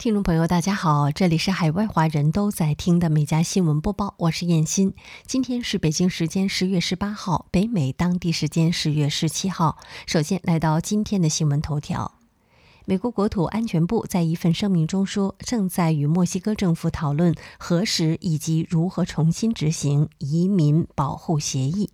听众朋友，大家好，这里是海外华人都在听的每家新闻播报，我是燕欣。今天是北京时间十月十八号，北美当地时间十月十七号。首先来到今天的新闻头条：美国国土安全部在一份声明中说，正在与墨西哥政府讨论何时以及如何重新执行移民保护协议。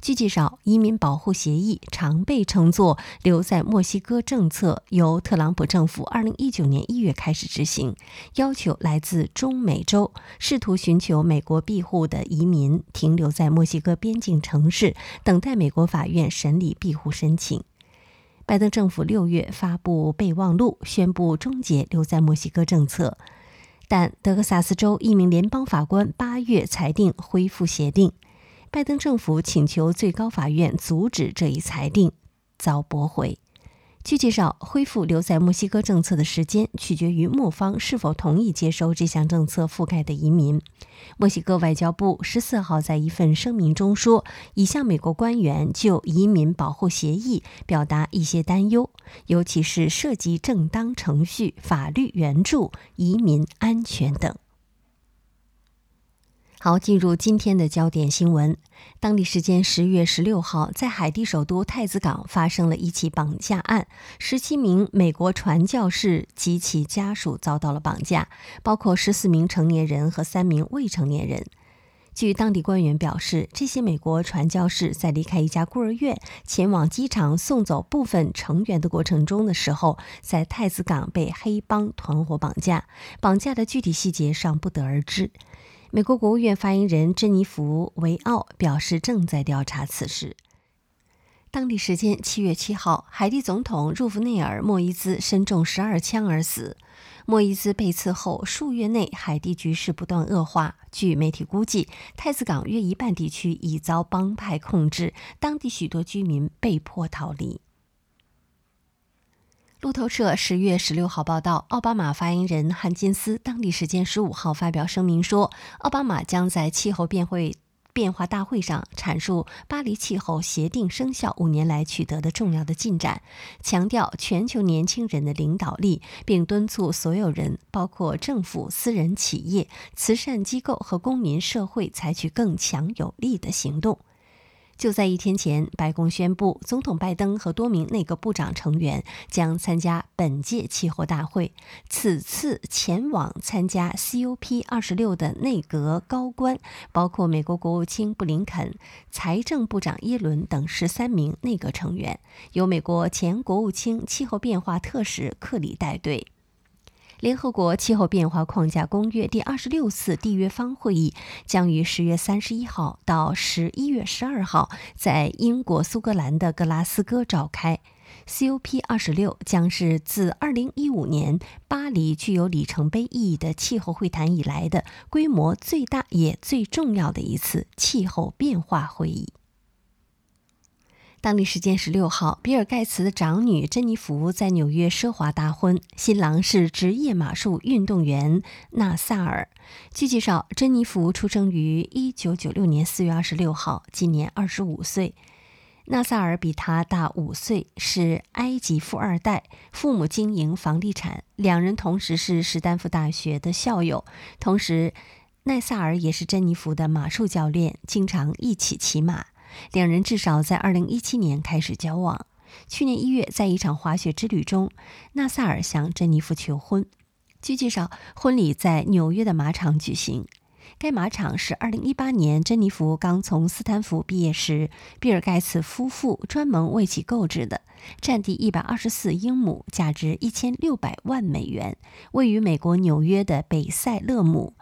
据介绍，移民保护协议常被称作“留在墨西哥政策”，由特朗普政府2019年1月开始执行，要求来自中美洲试图寻求美国庇护的移民停留在墨西哥边境城市，等待美国法院审理庇护申请。拜登政府6月发布备忘录，宣布终结留在墨西哥政策，但德克萨斯州一名联邦法官8月裁定恢复协定。拜登政府请求最高法院阻止这一裁定，遭驳回。据介绍，恢复留在墨西哥政策的时间取决于墨方是否同意接收这项政策覆盖的移民。墨西哥外交部十四号在一份声明中说，已向美国官员就移民保护协议表达一些担忧，尤其是涉及正当程序、法律援助、移民安全等。好，进入今天的焦点新闻。当地时间十月十六号，在海地首都太子港发生了一起绑架案，十七名美国传教士及其家属遭到了绑架，包括十四名成年人和三名未成年人。据当地官员表示，这些美国传教士在离开一家孤儿院前往机场送走部分成员的过程中的时候，在太子港被黑帮团伙绑架，绑架的具体细节尚不得而知。美国国务院发言人珍妮弗·维奥表示，正在调查此事。当地时间七月七号，海地总统入弗内尔·莫伊兹身中十二枪而死。莫伊兹被刺后数月内，海地局势不断恶化。据媒体估计，太子港约一半地区已遭帮派控制，当地许多居民被迫逃离。路透社十月十六号报道，奥巴马发言人汉金斯当地时间十五号发表声明说，奥巴马将在气候变会变化大会上阐述巴黎气候协定生效五年来取得的重要的进展，强调全球年轻人的领导力，并敦促所有人，包括政府、私人企业、慈善机构和公民社会，采取更强有力的行动。就在一天前，白宫宣布，总统拜登和多名内阁部长成员将参加本届气候大会。此次前往参加 COP 二十六的内阁高官包括美国国务卿布林肯、财政部长耶伦等十三名内阁成员，由美国前国务卿、气候变化特使克里带队。联合国气候变化框架公约第二十六次缔约方会议将于十月三十一号到十一月十二号在英国苏格兰的格拉斯哥召开。COP 二十六将是自二零一五年巴黎具有里程碑意义的气候会谈以来的规模最大也最重要的一次气候变化会议。当地时间十六号，比尔·盖茨的长女珍妮弗在纽约奢华大婚，新郎是职业马术运动员纳萨尔。据介绍，珍妮弗出生于一九九六年四月二十六号，今年二十五岁。纳萨尔比他大五岁，是埃及富二代，父母经营房地产，两人同时是史丹福大学的校友。同时，奈萨尔也是珍妮弗的马术教练，经常一起骑马。两人至少在2017年开始交往。去年一月，在一场滑雪之旅中，纳萨尔向珍妮弗求婚。据介绍，婚礼在纽约的马场举行。该马场是2018年珍妮弗刚从斯坦福毕业时，比尔·盖茨夫妇专门为其购置的，占地124英亩、价值1600万美元，位于美国纽约的北塞勒姆。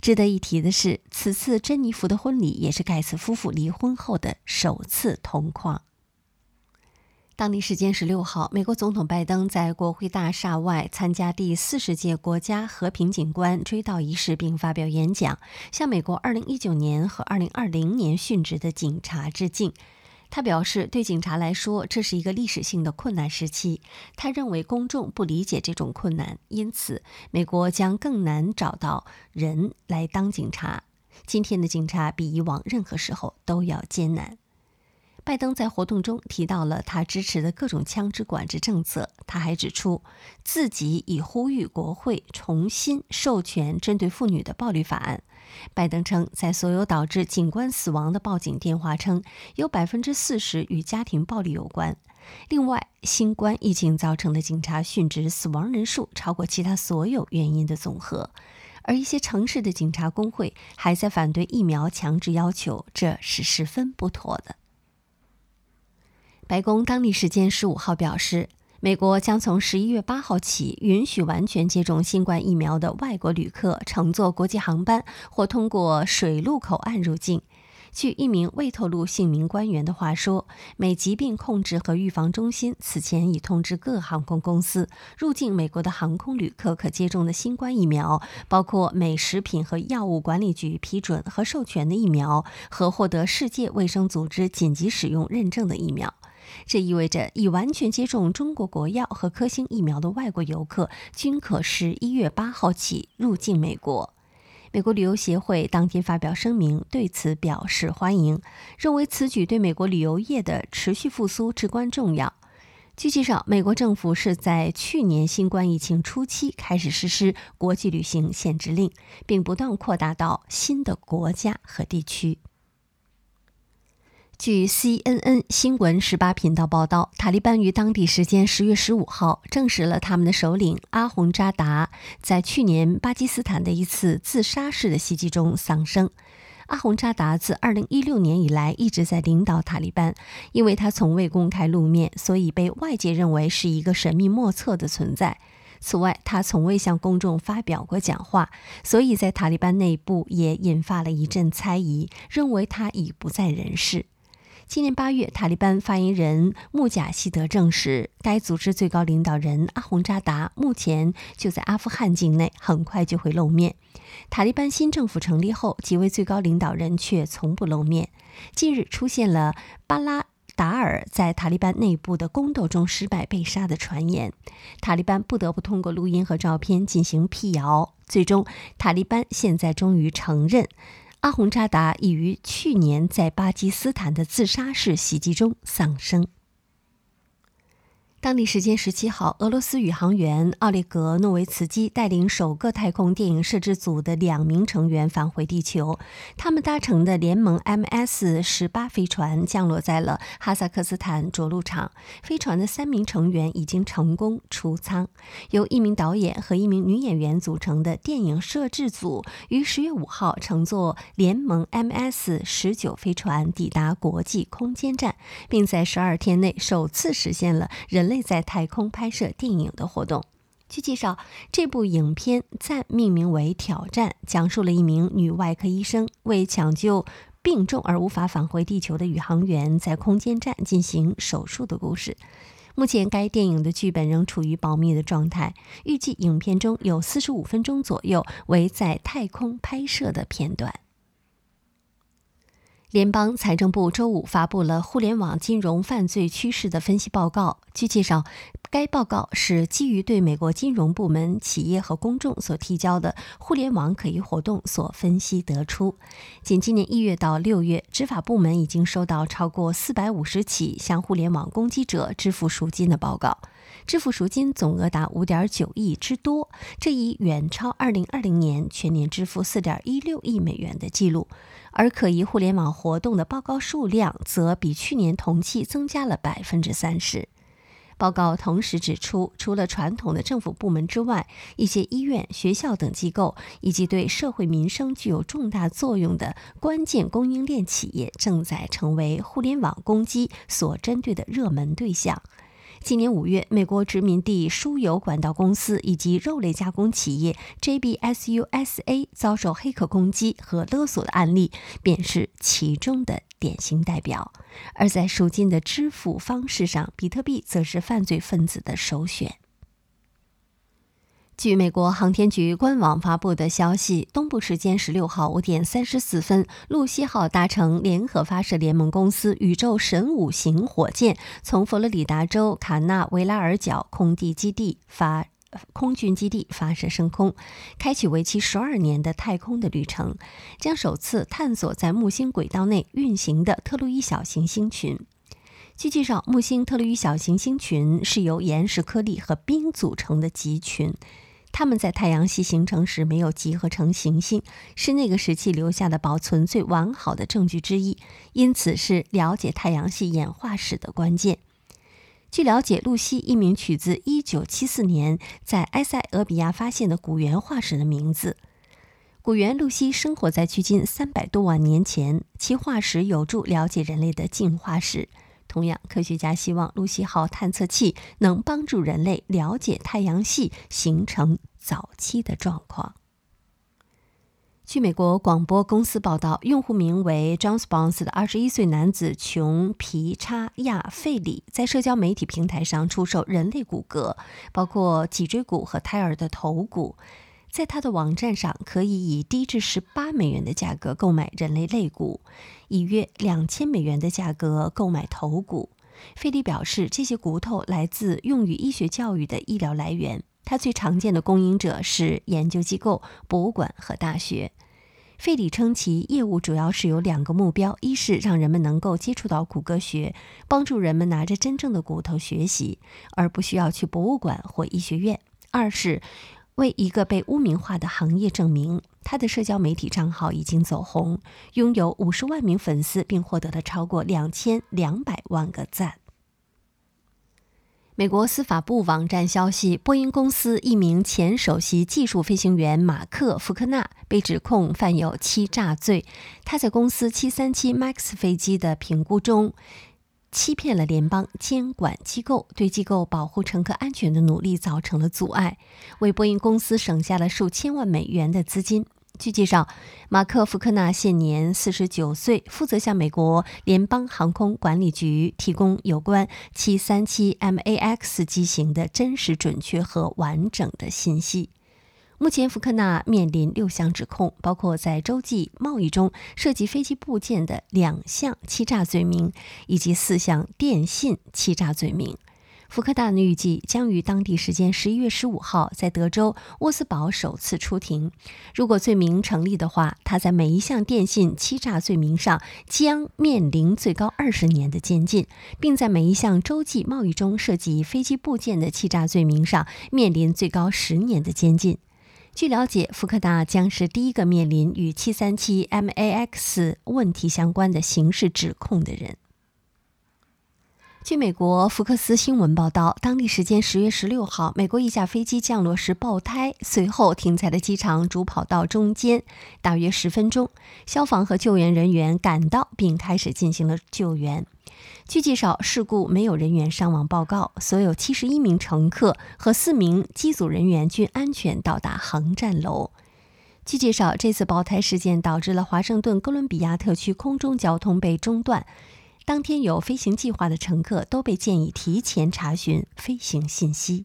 值得一提的是，此次珍妮弗的婚礼也是盖茨夫妇离婚后的首次同框。当地时间十六号，美国总统拜登在国会大厦外参加第四十届国家和平景观追悼仪式，并发表演讲，向美国二零一九年和二零二零年殉职的警察致敬。他表示，对警察来说，这是一个历史性的困难时期。他认为公众不理解这种困难，因此美国将更难找到人来当警察。今天的警察比以往任何时候都要艰难。拜登在活动中提到了他支持的各种枪支管制政策。他还指出，自己已呼吁国会重新授权针对妇女的暴力法案。拜登称，在所有导致警官死亡的报警电话称，有百分之四十与家庭暴力有关。另外，新冠疫情造成的警察殉职死亡人数超过其他所有原因的总和。而一些城市的警察工会还在反对疫苗强制要求，这是十分不妥的。白宫当地时间十五号表示，美国将从十一月八号起允许完全接种新冠疫苗的外国旅客乘坐国际航班或通过水陆口岸入境。据一名未透露姓名官员的话说，美疾病控制和预防中心此前已通知各航空公司，入境美国的航空旅客可接种的新冠疫苗包括美食品和药物管理局批准和授权的疫苗和获得世界卫生组织紧急使用认证的疫苗。这意味着，已完全接种中国国药和科兴疫苗的外国游客均可十一月八号起入境美国。美国旅游协会当天发表声明，对此表示欢迎，认为此举对美国旅游业的持续复苏至关重要。据介绍，美国政府是在去年新冠疫情初期开始实施国际旅行限制令，并不断扩大到新的国家和地区。据 CNN 新闻十八频道报道，塔利班于当地时间十月十五号证实了他们的首领阿洪扎达在去年巴基斯坦的一次自杀式的袭击中丧生。阿洪扎达自二零一六年以来一直在领导塔利班，因为他从未公开露面，所以被外界认为是一个神秘莫测的存在。此外，他从未向公众发表过讲话，所以在塔利班内部也引发了一阵猜疑，认为他已不在人世。今年八月，塔利班发言人穆贾希德证实，该组织最高领导人阿洪扎达目前就在阿富汗境内，很快就会露面。塔利班新政府成立后，几位最高领导人却从不露面。近日出现了巴拉达尔在塔利班内部的宫斗中失败被杀的传言，塔利班不得不通过录音和照片进行辟谣。最终，塔利班现在终于承认。阿洪扎达已于去年在巴基斯坦的自杀式袭击中丧生。当地时间十七号，俄罗斯宇航员奥列格·诺维茨基带领首个太空电影摄制组的两名成员返回地球。他们搭乘的联盟 MS 十八飞船降落在了哈萨克斯坦着陆场。飞船的三名成员已经成功出舱。由一名导演和一名女演员组成的电影摄制组于十月五号乘坐联盟 MS 十九飞船抵达国际空间站，并在十二天内首次实现了人类类。在太空拍摄电影的活动。据介绍，这部影片暂命名为《挑战》，讲述了一名女外科医生为抢救病重而无法返回地球的宇航员，在空间站进行手术的故事。目前，该电影的剧本仍处于保密的状态。预计影片中有四十五分钟左右为在太空拍摄的片段。联邦财政部周五发布了互联网金融犯罪趋势的分析报告。据介绍，该报告是基于对美国金融部门、企业和公众所提交的互联网可疑活动所分析得出。仅今年一月到六月，执法部门已经收到超过四百五十起向互联网攻击者支付赎金的报告，支付赎金总额达五点九亿之多，这已远超二零二零年全年支付四点一六亿美元的记录。而可疑互联网活动的报告数量则比去年同期增加了百分之三十。报告同时指出，除了传统的政府部门之外，一些医院、学校等机构以及对社会民生具有重大作用的关键供应链企业，正在成为互联网攻击所针对的热门对象。今年五月，美国殖民地输油管道公司以及肉类加工企业 JBS USA 遭受黑客攻击和勒索的案例，便是其中的。典型代表。而在赎金的支付方式上，比特币则是犯罪分子的首选。据美国航天局官网发布的消息，东部时间十六号五点三十四分，露西号搭乘联合发射联盟公司宇宙神五型火箭，从佛罗里达州卡纳维拉尔角空地基地发空军基地发射升空，开启为期十二年的太空的旅程，将首次探索在木星轨道内运行的特洛伊小行星群。据介绍，木星特洛伊小行星群是由岩石颗粒和冰组成的集群。它们在太阳系形成时没有集合成行星，是那个时期留下的保存最完好的证据之一，因此是了解太阳系演化史的关键。据了解，露西一名取自1974年在埃塞俄比亚发现的古猿化石的名字。古猿露西生活在距今300多万年前，其化石有助了解人类的进化史。同样，科学家希望露西号探测器能帮助人类了解太阳系形成早期的状况。据美国广播公司报道，用户名为 John Spons 的21岁男子琼皮查亚费里在社交媒体平台上出售人类骨骼，包括脊椎骨和胎儿的头骨。在他的网站上，可以以低至十八美元的价格购买人类肋骨，以约两千美元的价格购买头骨。费里表示，这些骨头来自用于医学教育的医疗来源。他最常见的供应者是研究机构、博物馆和大学。费里称，其业务主要是有两个目标：一是让人们能够接触到骨骼学，帮助人们拿着真正的骨头学习，而不需要去博物馆或医学院；二是。为一个被污名化的行业证明，他的社交媒体账号已经走红，拥有五十万名粉丝，并获得了超过两千两百万个赞。美国司法部网站消息，波音公司一名前首席技术飞行员马克·福克纳被指控犯有欺诈罪。他在公司737 MAX 飞机的评估中。欺骗了联邦监管机构，对机构保护乘客安全的努力造成了阻碍，为波音公司省下了数千万美元的资金。据介绍，马克·福克纳现年四十九岁，负责向美国联邦航空管理局提供有关737 MAX 机型的真实、准确和完整的信息。目前，福克纳面临六项指控，包括在洲际贸易中涉及飞机部件的两项欺诈罪名，以及四项电信欺诈罪名。福克纳预计将于当地时间十一月十五号在德州沃斯堡首次出庭。如果罪名成立的话，他在每一项电信欺诈罪名上将面临最高二十年的监禁，并在每一项洲际贸易中涉及飞机部件的欺诈罪名上面临最高十年的监禁。据了解，福克达将是第一个面临与737 MAX 问题相关的刑事指控的人。据美国福克斯新闻报道，当地时间十月十六号，美国一架飞机降落时爆胎，随后停在了机场主跑道中间，大约十分钟，消防和救援人员赶到并开始进行了救援。据介绍，事故没有人员伤亡报告，所有七十一名乘客和四名机组人员均安全到达航站楼。据介绍，这次爆胎事件导致了华盛顿哥伦比亚特区空中交通被中断，当天有飞行计划的乘客都被建议提前查询飞行信息。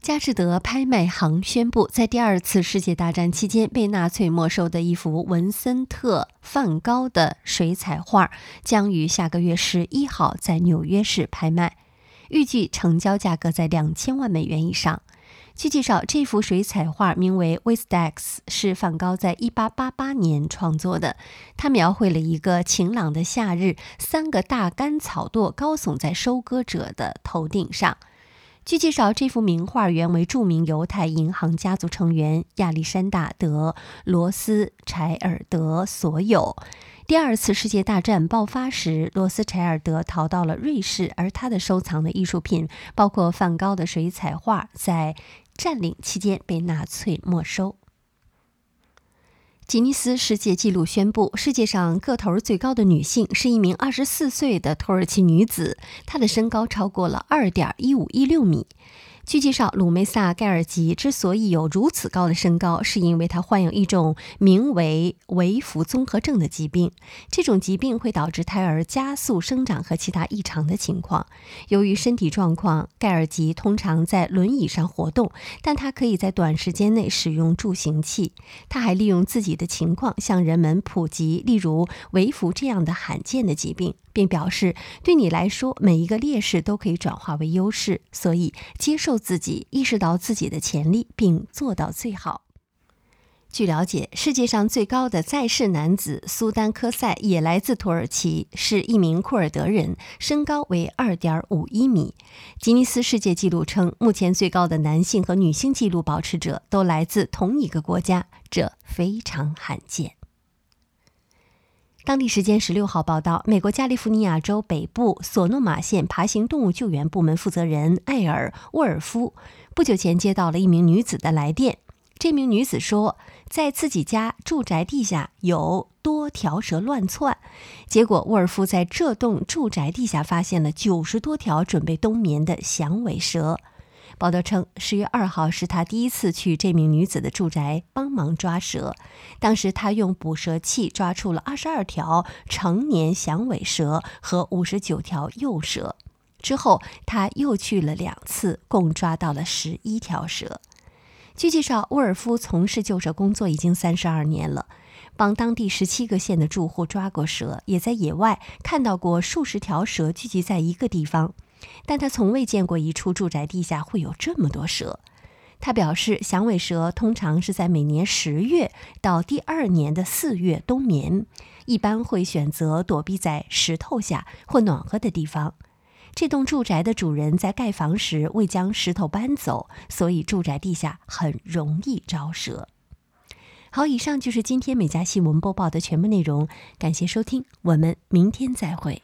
佳士得拍卖行宣布，在第二次世界大战期间被纳粹没收的一幅文森特·梵高的水彩画，将于下个月十一号在纽约市拍卖，预计成交价格在两千万美元以上。据介绍，这幅水彩画名为《w i s t e x 是梵高在一八八八年创作的。他描绘了一个晴朗的夏日，三个大干草垛高耸在收割者的头顶上。据介绍，这幅名画原为著名犹太银行家族成员亚历山大·德·罗斯柴尔德所有。第二次世界大战爆发时，罗斯柴尔德逃到了瑞士，而他的收藏的艺术品，包括梵高的水彩画，在占领期间被纳粹没收。吉尼斯世界纪录宣布，世界上个头最高的女性是一名二十四岁的土耳其女子，她的身高超过了二点一五一六米。据介绍，鲁梅萨·盖尔吉之所以有如此高的身高，是因为他患有一种名为维弗综合症的疾病。这种疾病会导致胎儿加速生长和其他异常的情况。由于身体状况，盖尔吉通常在轮椅上活动，但他可以在短时间内使用助行器。他还利用自己的情况向人们普及，例如维弗这样的罕见的疾病。并表示，对你来说，每一个劣势都可以转化为优势，所以接受自己，意识到自己的潜力，并做到最好。据了解，世界上最高的在世男子苏丹科塞也来自土耳其，是一名库尔德人，身高为二点五一米。吉尼斯世界纪录称，目前最高的男性和女性纪录保持者都来自同一个国家，这非常罕见。当地时间十六号报道，美国加利福尼亚州北部索诺马县爬行动物救援部门负责人艾尔沃尔夫不久前接到了一名女子的来电。这名女子说，在自己家住宅地下有多条蛇乱窜，结果沃尔夫在这栋住宅地下发现了九十多条准备冬眠的响尾蛇。报道称，十月二号是他第一次去这名女子的住宅帮忙抓蛇。当时他用捕蛇器抓出了二十二条成年响尾蛇和五十九条幼蛇。之后他又去了两次，共抓到了十一条蛇。据介绍，沃尔夫从事救蛇工作已经三十二年了，帮当地十七个县的住户抓过蛇，也在野外看到过数十条蛇聚集在一个地方。但他从未见过一处住宅地下会有这么多蛇。他表示，响尾蛇通常是在每年十月到第二年的四月冬眠，一般会选择躲避在石头下或暖和的地方。这栋住宅的主人在盖房时未将石头搬走，所以住宅地下很容易招蛇。好，以上就是今天美家新闻播报的全部内容，感谢收听，我们明天再会。